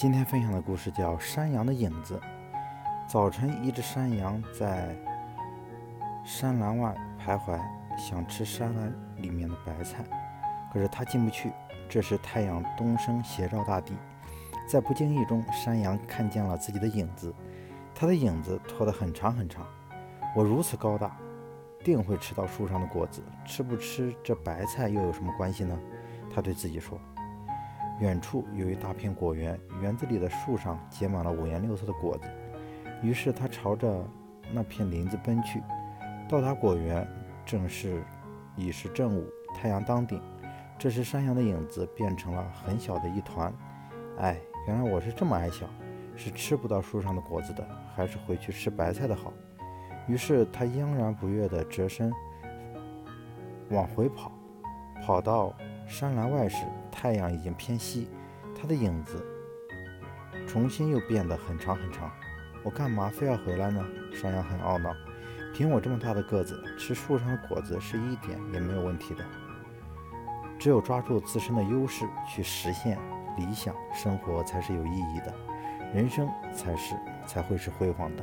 今天分享的故事叫《山羊的影子》。早晨，一只山羊在山栏外徘徊，想吃山栏里面的白菜，可是它进不去。这时，太阳东升，斜照大地，在不经意中，山羊看见了自己的影子。它的影子拖得很长很长。我如此高大，定会吃到树上的果子。吃不吃这白菜又有什么关系呢？它对自己说。远处有一大片果园，园子里的树上结满了五颜六色的果子。于是他朝着那片林子奔去。到达果园，正是已是正午，太阳当顶。这时山羊的影子变成了很小的一团。哎，原来我是这么矮小，是吃不到树上的果子的，还是回去吃白菜的好。于是他央然不悦地折身往回跑，跑到。山栏外时，太阳已经偏西，他的影子重新又变得很长很长。我干嘛非要回来呢？山羊很懊恼。凭我这么大的个子，吃树上的果子是一点也没有问题的。只有抓住自身的优势去实现理想，生活才是有意义的，人生才是才会是辉煌的。